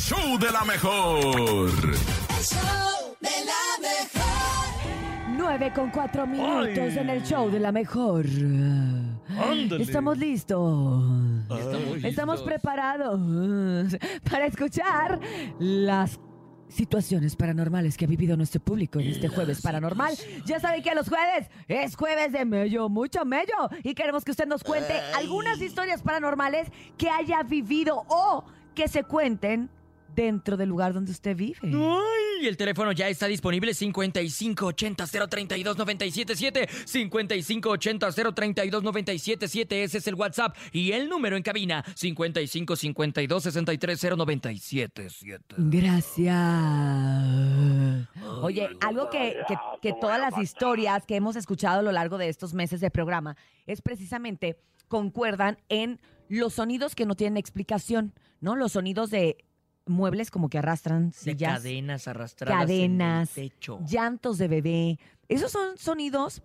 show de la mejor. El show de la mejor. 9 con 4 minutos en el show de la mejor. Estamos listos. Estamos preparados para escuchar las situaciones paranormales que ha vivido nuestro público en este jueves paranormal. Ya saben que los jueves es jueves de mello, mucho mello. Y queremos que usted nos cuente algunas historias paranormales que haya vivido o que se cuenten dentro del lugar donde usted vive. Ay, el teléfono ya está disponible 5580-032-977 5580-032-977 ese es el WhatsApp y el número en cabina 5552-630977 Gracias. Oye, algo que, que- que todas las historias que hemos escuchado a lo largo de estos meses de programa es precisamente concuerdan en los sonidos que no tienen explicación, ¿no? Los sonidos de muebles como que arrastran de sillas, cadenas arrastradas cadenas, en el techo llantos de bebé. Esos son sonidos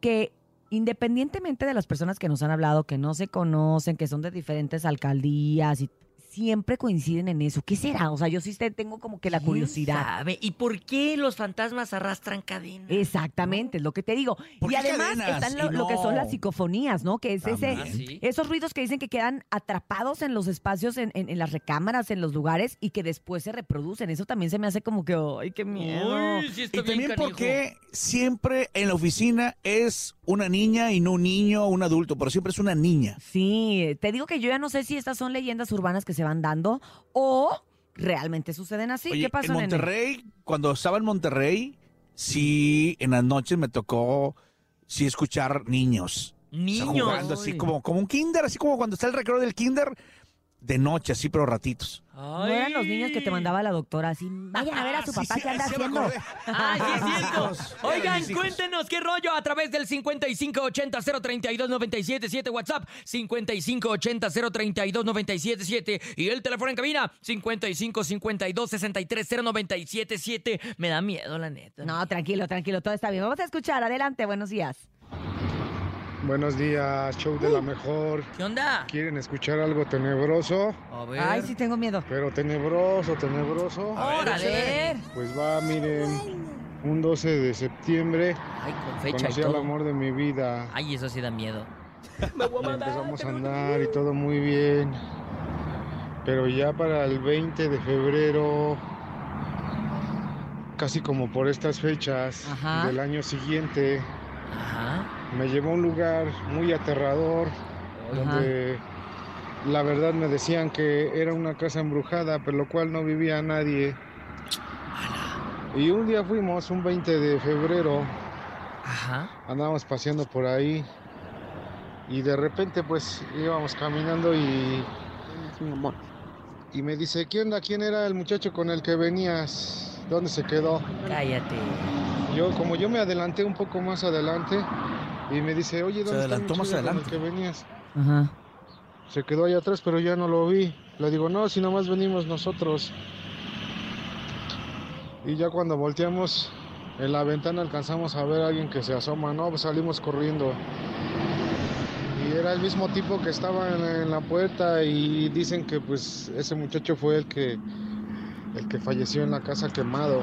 que independientemente de las personas que nos han hablado, que no se conocen, que son de diferentes alcaldías y siempre coinciden en eso. ¿Qué será? O sea, yo sí te- tengo como que la ¿Quién curiosidad. sabe? ¿Y por qué los fantasmas arrastran cadenas? Exactamente, es lo que te digo. ¿Por Y qué además cadenas? están lo, que son las psicofonías, ¿no? Que es ese, Ah, sí. esos ruidos que dicen que quedan atrapados en los espacios, en, en- en las recámaras, en los lugares y que después se reproducen. Eso también se me hace como que, ¡ay, qué miedo! Uy, sí está Y bien también porque siempre en la oficina es una niña y no un niño o un adulto, pero siempre es una niña. Sí, te digo que yo ya no sé si estas son leyendas urbanas que se van dando o realmente suceden así. Oye, ¿Qué pasó, en nene? Monterrey, cuando estaba en Monterrey, sí, en las noches me tocó sí escuchar niños. O sea, Niños. jugando así como, como un kinder, así como cuando está el recreo del kinder, de noche, así, pero ratitos. No eran los niños que te mandaba la doctora así, vayan a ver a su Sí, papá sí, que anda sí haciendo. ¡Ay, sí es cierto! Oigan, cuéntenos qué rollo a través del 5580-032-977 WhatsApp 5580-032-977 y el teléfono en cabina 5552-630977 Me da miedo, la neta. No, tranquilo, tranquilo, todo está bien. Vamos a escuchar, adelante, buenos días. Buenos días, show de la mejor. ¿Qué onda? ¿Quieren escuchar algo tenebroso? A ver. Ay, sí tengo miedo. Pero tenebroso, tenebroso. Ver. Pues va, miren, un 12 de septiembre Ay, con fecha y conocí al todo. amor de mi vida. Ay, eso sí da miedo. Y empezamos a andar y todo muy bien. Pero ya para el 20 de febrero, casi como por estas fechas Ajá. del año siguiente, Ajá. Me llevó a un lugar muy aterrador. donde la verdad me decían que era una casa embrujada, pero lo cual no vivía nadie. Y un día fuimos, un 20 de febrero, Ajá. andábamos paseando por ahí y de repente pues íbamos caminando y, y me dice, ¿qué onda? ¿Quién era el muchacho con el que venías? ¿Dónde se quedó? Cállate. Yo, como yo me adelanté un poco más adelante y me dice, oye, ¿dónde está el adelantó más con el adelante. que venías? Ajá. Se quedó allá atrás, pero ya no lo vi. Le digo, no, si nomás venimos nosotros. Y ya cuando volteamos en la ventana alcanzamos a ver a alguien que se asoma, no, pues salimos corriendo. Y era el mismo tipo que estaba en, en la puerta y dicen que pues ese muchacho fue el que el que falleció en la casa quemado.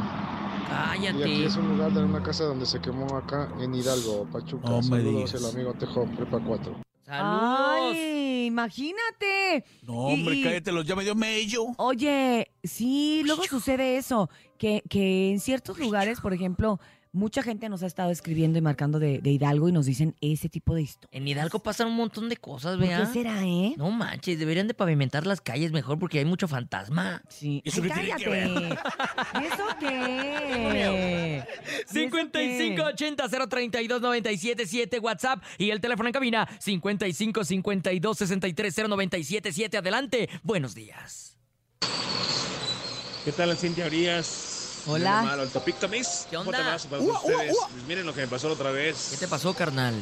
Y aquí Cállate. es un lugar de una casa donde se quemó acá en Hidalgo, Pachuca. Saludos el amigo Tejo, Prepa 4. Saludos. Ay, imagínate. No, hombre, y- cállate, los ya me dio mello. Oye, sí, luego sucede eso, que, que en ciertos lugares, por ejemplo, mucha gente nos ha estado escribiendo y marcando de, de Hidalgo y nos dicen ese tipo de historias. En Hidalgo pasan un montón de cosas, ¿Por ¿verdad? qué será, eh? No manches, deberían de pavimentar las calles mejor porque hay mucho fantasma. Sí. ¿Y eso Ay, qué tiene que cállate. ¿Y eso qué? ¿Y eso qué? 5580-032-977 WhatsApp y el teléfono en cabina 5552-630977. Adelante, buenos días. ¿Qué tal, Cintia Urias? Hola. Malo, el. ¿Qué onda? para ua, ustedes. ua. Pues miren lo que me pasó la otra vez. ¿Qué te pasó, carnal?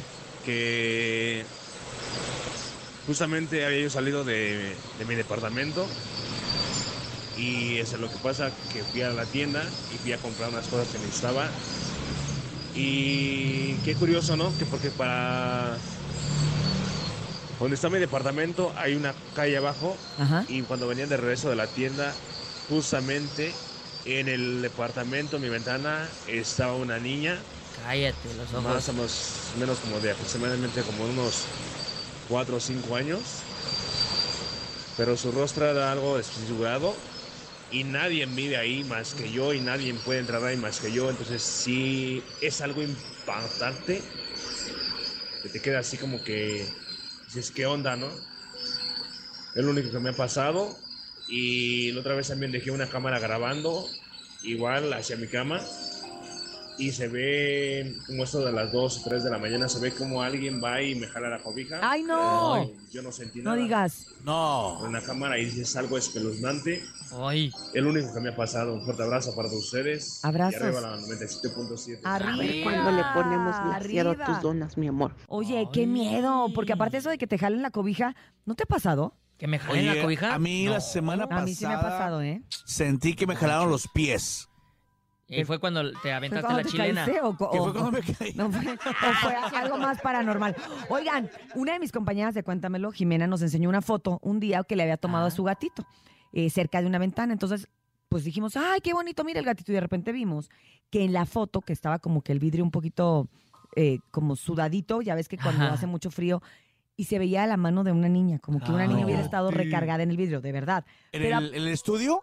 Que justamente había yo salido de, de mi departamento y eso es lo que pasa, que fui a la tienda y fui a comprar unas cosas que necesitaba. Y qué curioso, ¿no? Que porque para donde está mi departamento hay una calle abajo Ajá. y cuando venía de regreso de la tienda justamente en el departamento, en mi ventana, estaba una niña, Cállate los ojos. más o menos, menos como de aproximadamente como unos 4 o 5 años. Pero su rostro era algo desfigurado y nadie vive ahí más que yo y nadie puede entrar ahí más que yo. Entonces sí es algo impactante que te queda así como que dices, ¿qué onda, no? Es lo único que me ha pasado. Y la otra vez también dejé una cámara grabando, igual hacia mi cama. Y se ve como esto de las 2 o 3 de la mañana, se ve como alguien va y me jala la cobija. ¡Ay, no! Ay, yo no sentí No nada. digas. No. En la cámara y es algo espeluznante. Ay, El único que me ha pasado. Un fuerte abrazo para todos ustedes. Abrazos. Y arriba la 97.7. Arriba. Cuando le ponemos glaseado a arriba. tus donas, mi amor. Oye, qué miedo, porque aparte eso de que te jalen la cobija, ¿no te ha pasado? ¿Que me jalen la cobija? a mí No. la semana pasada A mí sí me ha pasado, ¿eh? sentí que me jalaron los pies. ¿Y fue cuando te ¿Fue aventaste cuando la te chilena? caíste o o- fue cuando me caí. No fue, o fue algo más paranormal. Oigan, una de mis compañeras de Cuéntamelo, Jimena, nos enseñó una foto un día que le había tomado a su gatito eh, cerca de una ventana. Entonces, pues dijimos, ay, qué bonito, mira el gatito. Y de repente vimos que en la foto, que estaba como que el vidrio un poquito eh, como sudadito, ya ves que cuando Ajá. hace mucho frío, y se veía la mano de una niña, como que una Ay. niña hubiera estado Sí. recargada en el vidrio, de verdad. ¿En Pero- el, estudio?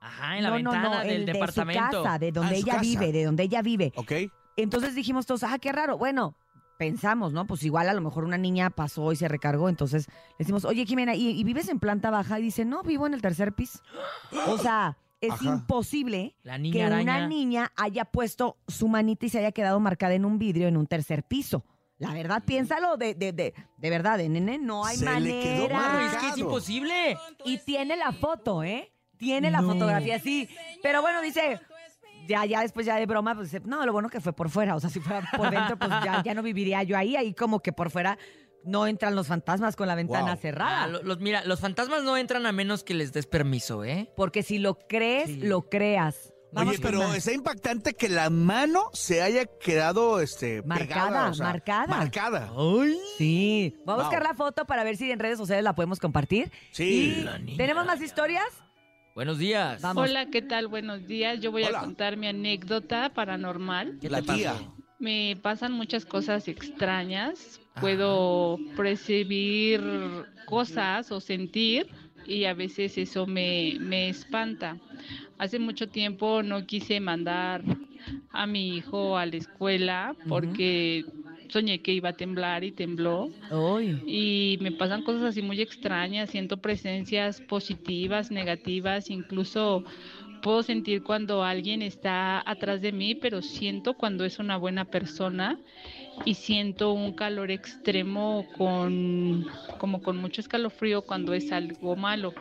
Ajá, en la no, ventana no, no, del el de departamento. su casa, de donde Ah, su ella casa. vive, de donde ella vive. Ok. Entonces dijimos todos, ah, qué raro. Bueno, pensamos, ¿no? Pues igual a lo mejor una niña pasó y se recargó. Entonces le decimos, oye, Jimena, ¿y, y vives en planta baja? Y dice, no, vivo en el tercer piso. O sea, es Ajá. imposible La niña que araña. una niña haya puesto su manita y se haya quedado marcada en un vidrio en un tercer piso. La verdad, piénsalo de, de, de, de verdad, de nene, no hay Se le quedó manera. Es que es imposible. Y tiene la foto, ¿eh? Tiene la No. fotografía, sí. Pero bueno, dice, ya, ya después ya de broma, pues dice, no, lo bueno que fue por fuera. O sea, si fuera por dentro, pues ya, ya no viviría yo ahí. Ahí como que por fuera no entran los fantasmas con la ventana Wow. cerrada. Ah, lo- los, mira, los fantasmas no entran a menos que les des permiso, ¿eh? Porque si lo crees, Sí. lo creas. Vamos Oye, pero más. está impactante que la mano se haya quedado este, Marcada, pegada, o sea, marcada. Marcada. ¡Ay! Sí. Voy a Wow. buscar la foto para ver si en redes sociales la podemos compartir. Sí. Y La niña. ¿Tenemos más historias? Buenos días. Vamos. Hola, ¿qué tal? Buenos días. Yo voy Hola. a contar mi anécdota paranormal. ¿Qué La tía. pasó? Me pasan muchas cosas extrañas. Puedo percibir cosas o sentir y a veces eso me, me espanta. Hace mucho tiempo no quise mandar a mi hijo a la escuela porque soñé que iba a temblar y tembló. Uy. y me pasan cosas así muy extrañas, siento presencias positivas, negativas, incluso puedo sentir cuando alguien está atrás de mí, pero siento cuando es una buena persona y siento un calor extremo con como con mucho escalofrío cuando es algo malo.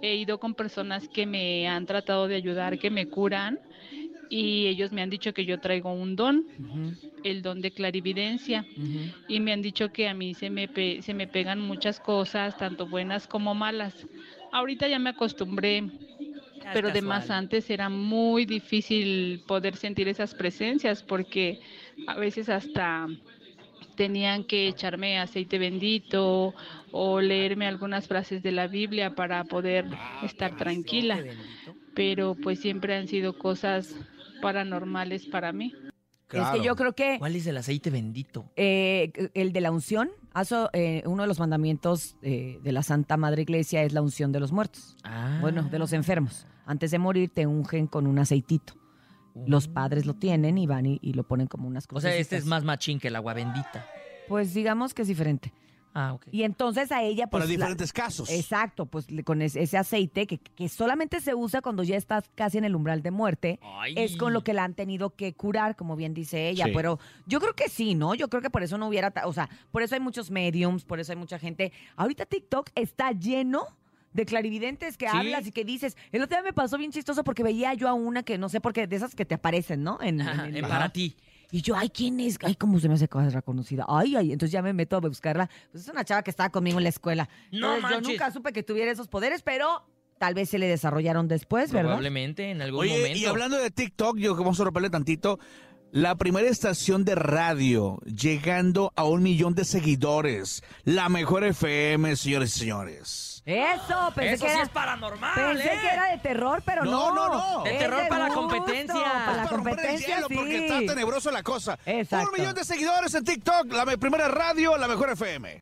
He ido con personas que me han tratado de ayudar, que me curan y ellos me han dicho que yo traigo un don, el don de clarividencia y me han dicho que a mí se me, pe- se me pegan muchas cosas, tanto buenas como malas. Ahorita ya me acostumbré, es pero de más casual. antes era muy difícil poder sentir esas presencias porque a veces hasta tenían que echarme aceite bendito o leerme algunas frases de la Biblia para poder estar tranquila, pero pues siempre han sido cosas paranormales para mí. Es que yo creo que ¿Cuál es el aceite bendito? eh, el de la unción, aso- eh, uno de los mandamientos eh, de la Santa Madre Iglesia es la unción de los muertos. Ah. Bueno, de los enfermos. Antes de morir te ungen con un aceitito. Los padres lo tienen y van y, y lo ponen como unas O cosas. sea, este es más machín que el agua bendita. Pues digamos que es diferente. Ah, ok. Y entonces a ella, pues. Para la- diferentes casos. Exacto, pues le- con es- ese aceite que, que solamente se usa cuando ya estás casi en el umbral de muerte. Ay. Es con lo que la han tenido que curar, como bien dice ella. Sí. Pero yo creo que sí, ¿no? Yo creo que por eso no hubiera. ta- O sea, por eso hay muchos mediums, por eso hay mucha gente. Ahorita TikTok está lleno de clarividentes que Sí. hablas y que dices. El otro día me pasó bien chistoso porque veía yo a una que no sé por qué, de esas que te aparecen, ¿no? En, Ajá, en- en en- para ti. y yo, ay, ¿quién es? Ay, cómo se me hace cosa reconocida. Ay, ay, entonces ya me meto a buscarla. Pues es una chava que estaba conmigo en la escuela. No Entonces, yo nunca supe que tuviera esos poderes, pero tal vez se le desarrollaron después, ¿verdad? Probablemente en algún Oye, momento. y hablando de TikTok, yo que vamos a romperle tantito, La primera estación de radio llegando a un millón de seguidores. La mejor FM, señores y señores. Eso, pensé Eso que sí era, es paranormal, pensé ¿eh? que era de terror, pero No, no. no, no. De Es terror para la competencia. Para la Para romper el competencia, hielo, porque está sí. tenebroso la cosa. Exacto. Un millón de seguidores en TikTok. La me- primera radio, la mejor FM.